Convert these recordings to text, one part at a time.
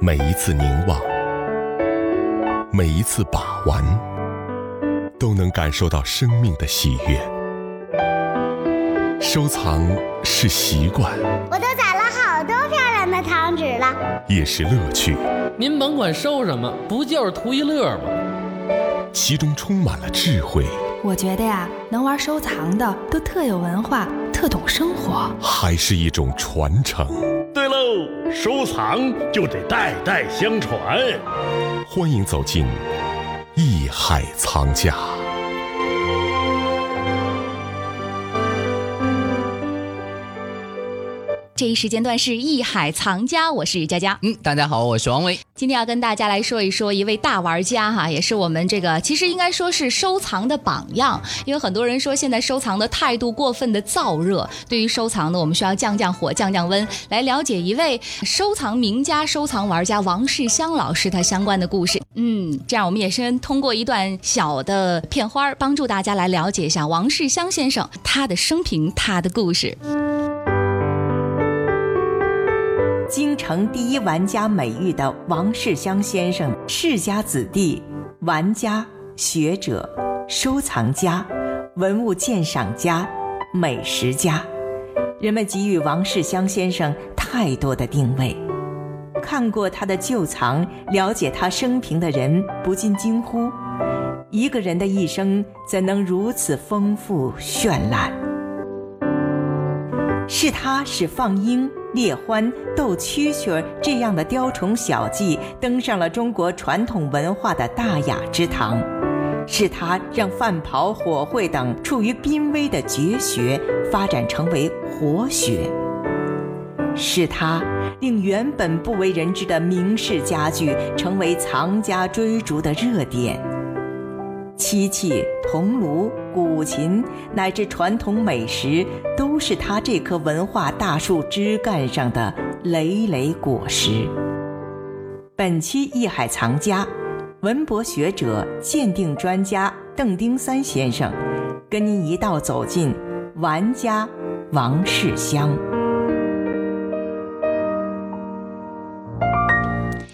每一次凝望，每一次把玩，都能感受到生命的喜悦。收藏是习惯，我都攒了好多漂亮的糖纸了，也是乐趣。您甭管收什么，不就是图一乐吗？其中充满了智慧。我觉得呀，能玩收藏的都特有文化，特懂生活，还是一种传承。对喽，收藏就得代代相传。欢迎走进艺海藏家。这一时间段是艺海藏家，我是佳佳。嗯，大家好，我是王威。今天要跟大家来说一说一位大玩家哈，也是我们这个其实应该说是收藏的榜样。因为很多人说现在收藏的态度过分的燥热，对于收藏呢，我们需要降降火、降降温。来了解一位收藏名家、收藏玩家王世襄老师他相关的故事。嗯，这样我们也先通过一段小的片花，帮助大家来了解一下王世襄先生他的生平、他的故事。城第一玩家美誉的王世襄先生，世家子弟，玩家、学者、收藏家、文物鉴赏家、美食家，人们给予王世襄先生太多的定位。看过他的旧藏，了解他生平的人不禁惊呼：一个人的一生怎能如此丰富绚烂？是他使放鹰。猎獾、斗蛐蛐儿这样的雕虫小技登上了中国传统文化的大雅之堂，是他让范袍、火绘等处于濒危的绝学发展成为活学，是他令原本不为人知的明式家具成为藏家追逐的热点。漆器、铜炉、古琴乃至传统美食，都是他这棵文化大树枝干上的累累果实。本期艺海藏家，文博学者、鉴定专家邓丁三先生，跟您一道走进玩家王世襄。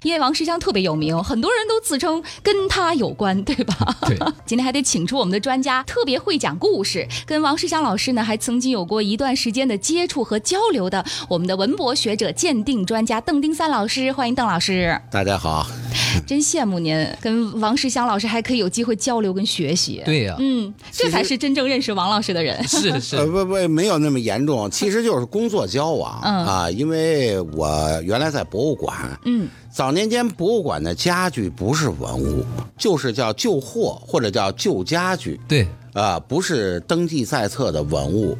因为王世襄特别有名，很多人都自称跟他有关，对吧？对。今天还得请出我们的专家，特别会讲故事。跟王世襄老师呢，还曾经有过一段时间的接触和交流的，我们的文博学者、鉴定专家邓丁三老师，欢迎邓老师。大家好。真羡慕您，跟王世襄老师还可以有机会交流跟学习。对呀。嗯，这才是真正认识王老师的人。是是。呃不不，没有那么严重，其实就是工作交往啊，因为我原来在博物馆。嗯。早年间，博物馆的家具不是文物，就是叫旧货或者叫旧家具。对，啊，不是登记在册的文物。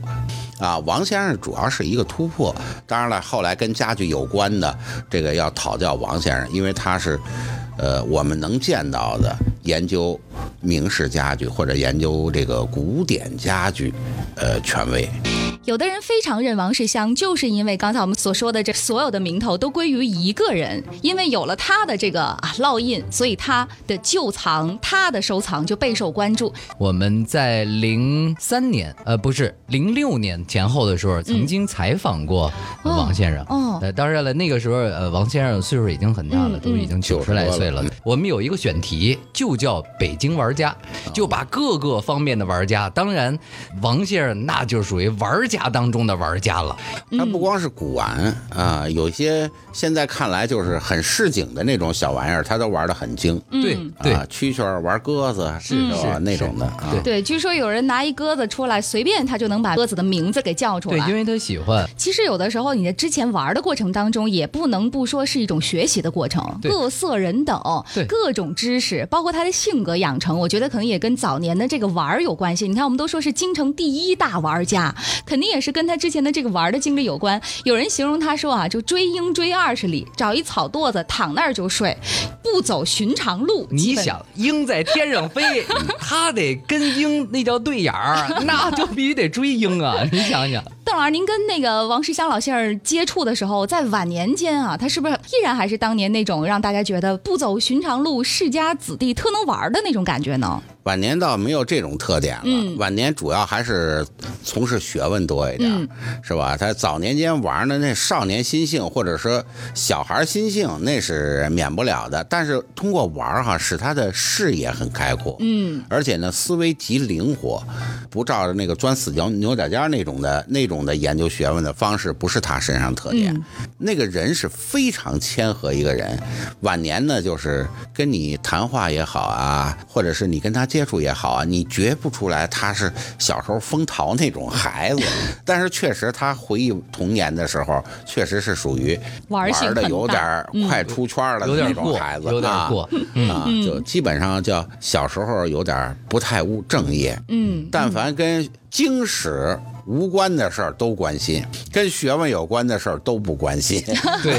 啊，王先生主要是一个突破。当然了，后来跟家具有关的这个要讨教王先生，因为他是，呃，我们能见到的研究明式家具或者研究这个古典家具，呃，权威。有的人非常认王世襄，就是因为刚才我们所说的这所有的名头都归于一个人，因为有了他的这个啊烙印，所以他的旧藏、他的收藏就备受关注。我们在零三年，呃，不是零六年前后的时候，曾经采访过王先生。哦，呃，当然了，那个时候，呃，王先生岁数已经很大了，都已经九十来岁了。我们有一个选题，就叫“北京玩家”，就把各个方面的玩家，当然，王先生那就属于玩家。家当中的玩家了，他不光是古玩啊，有些现在看来就是很市井的那种小玩意儿，他都玩的很精。对对，蛐蛐玩鸽子是是那种的。对对，据说有人拿一鸽子出来，随便他就能把鸽子的名字给叫出来。对，因为他喜欢。其实有的时候你在之前玩的过程当中，也不能不说是一种学习的过程。各色人等，各种知识，包括他的性格养成，我觉得可能也跟早年的这个玩有关系。你看，我们都说是京城第一大玩家，肯定。也是跟他之前的这个玩的经历有关。有人形容他说啊，就追鹰追二十里，找一草垛子躺那儿就睡。不走寻常路。你想，鹰在天上飞，他得跟鹰那叫对眼儿，那就必须得追鹰啊！你想想。邓老师，您跟那个王世襄老先生接触的时候，在晚年间啊，他是不是依然还是当年那种让大家觉得不走寻常路、世家子弟特能玩的那种感觉呢？晚年倒没有这种特点了，晚年主要还是从事学问多一点，是吧？他早年间玩的那少年心性，或者说小孩心性，那是免不了的。但是通过玩哈，使他的视野很开阔，嗯，而且呢，思维极灵活，不照着那个钻死角牛角尖那种的那种的研究学问的方式，不是他身上特点。那个人是非常谦和一个人，晚年呢，就是跟你谈话也好啊，或者是你跟他。接触也好啊，你觉不出来他是小时候风淘那种孩子，但是确实他回忆童年的时候，确实是属于玩的有点快出圈了的那种孩子，有点过啊，就基本上叫小时候有点不太务正业，嗯，但凡跟经史无关的事儿都关心，跟学问有关的事儿都不关心，对，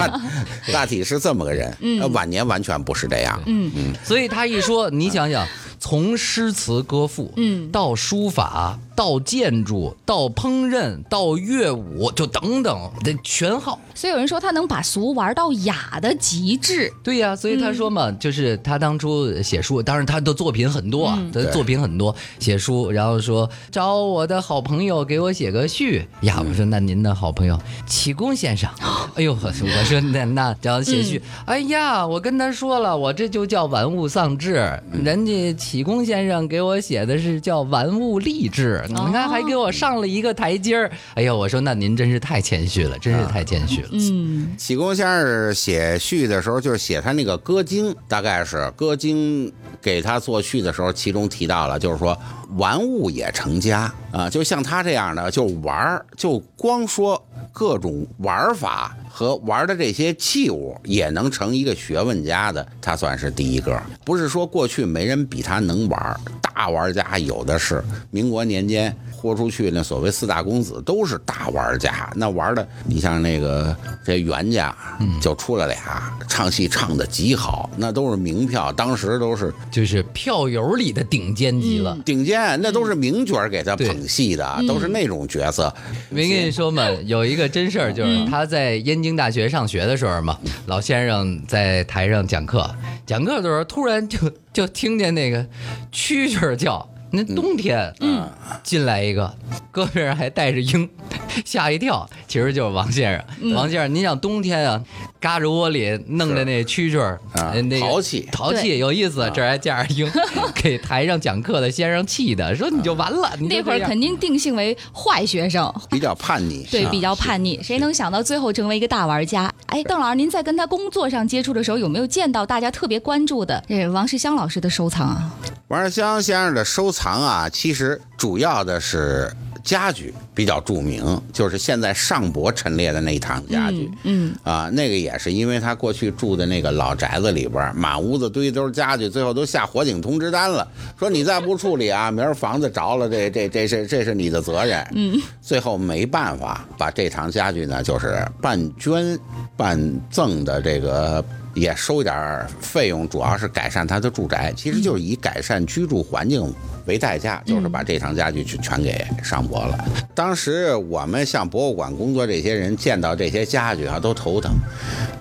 大体是这么个人，晚年完全不是这样，嗯嗯，所以他一说，你想想。从诗词歌赋，嗯，到书法。到建筑，到烹饪，到乐舞，就等等的全好。所以有人说他能把俗玩到雅的极致。对呀，所以他说嘛，就是他当初写书，当然他的作品很多，他的作品很多，写书，然后说找我的好朋友给我写个序呀。我说那您的好朋友启功先生，哎呦，我说那那找写序，哎呀，我跟他说了，我这就叫玩物丧志，人家启功先生给我写的是叫玩物励志。你看，还给我上了一个台阶儿。哎呀，我说那您真是太谦虚了，真是太谦虚了。嗯，启功先生写序的时候，就是写他那个歌经，大概是歌经给他作序的时候，其中提到了，就是说玩物也成家啊，就像他这样的，就玩儿，就光说各种玩法和玩的这些器物，也能成一个学问家的，他算是第一个。不是说过去没人比他能玩。大玩家有的是，民国年间豁出去那所谓四大公子都是大玩家，那玩的你像那个这袁家就出了俩，唱戏唱的极好，那都是名票，当时都是就是票友里的顶尖级了，顶尖那都是名角给他捧戏的，都是那种角色。没跟你说嘛，有一个真事儿，就是他在燕京大学上学的时候嘛，老先生在台上讲课，讲课的时候突然就。就听见那个蛐蛐叫，那冬天，嗯，进来一个，胳膊上还带着鹰，吓一跳，其实就是王先生。王先生，您想冬天啊？嘎着窝里弄的那蛐蛐儿，那淘气淘气有意思，这还架着鹰，给台上讲课的先生气的，说你就完了。那会儿肯定定性为坏学生，比较叛逆。对，比较叛逆。谁能想到最后成为一个大玩家？哎，邓老师，您在跟他工作上接触的时候，有没有见到大家特别关注的这王世襄老师的收藏啊？王世襄先生的收藏啊，其实主要的是。家具比较著名，就是现在上博陈列的那一堂家具，嗯啊，那个也是因为他过去住的那个老宅子里边，满屋子堆都是家具，最后都下火警通知单了，说你再不处理啊，明儿房子着了，这这这是这是你的责任。嗯，最后没办法，把这堂家具呢，就是半捐半赠的这个。也收一点费用，主要是改善他的住宅，其实就是以改善居住环境为代价，就是把这场家具就全给上博了。当时我们像博物馆工作这些人见到这些家具啊，都头疼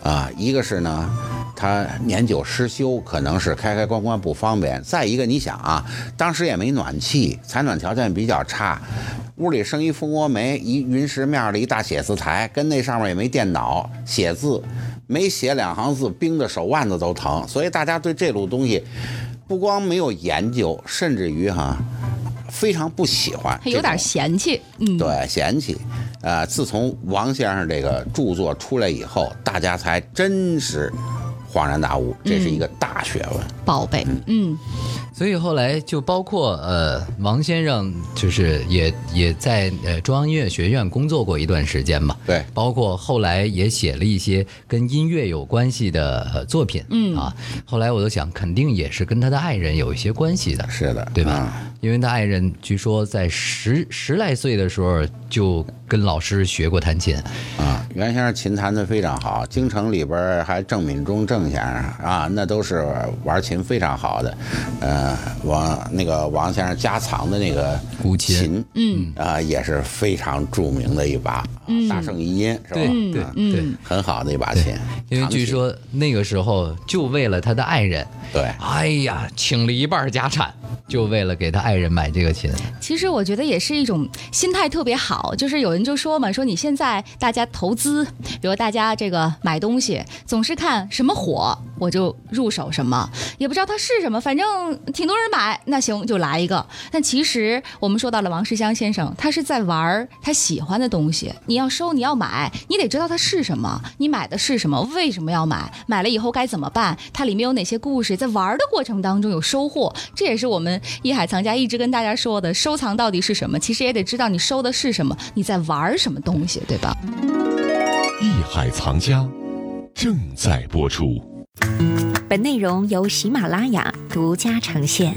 啊。一个是呢，他年久失修，可能是开开关关不方便；再一个，你想啊，当时也没暖气，采暖条件比较差，屋里生一蜂窝煤，一云石面的一大写字台，跟那上面也没电脑写字。没写两行字，冰的手腕子都疼，所以大家对这路东西不光没有研究，甚至于哈非常不喜欢，有点嫌弃。嗯，对，嫌弃。呃，自从王先生这个著作出来以后，大家才真是恍然大悟，这是一个大学问，宝贝。嗯。所以后来就包括呃，王先生就是也也在呃中央音乐学院工作过一段时间嘛。对，包括后来也写了一些跟音乐有关系的、呃、作品。嗯啊，后来我都想，肯定也是跟他的爱人有一些关系的。是的，对吧？因为他爱人据说在十十来岁的时候就跟老师学过弹琴。啊，袁先生琴弹得非常好，京城里边还郑敏中郑先生啊，那都是玩琴非常好的。呃，王那个王先生家藏的那个古琴，嗯啊，也是非常著名的一把嗯大圣遗音，是吧？对对啊对，很好的一把琴。因为据说那个时候就为了他的爱人，对，哎呀，请了一半家产，就为了给他爱人买这个琴。其实我觉得也是一种心态特别好，就是有人就说嘛，说你现在大家投资，比如大家这个买东西，总是看什么火我就入手什么，也不知道它是什么，反正挺多人买，那行就来一个。但其实我们说到了王世襄先生，他是在玩他喜欢的东西，你要收你要买，你得知道它是什么，你买的是什么，为什么要买，买了以后该怎么办，它里面有哪些故事，在玩的过程当中有收获，这也是我们艺海藏家一直跟大家说的，收藏到底是什么？其实也得知道你收的是什么，你在玩什么东西，对吧？艺海藏家正在播出。本内容由喜马拉雅独家呈现。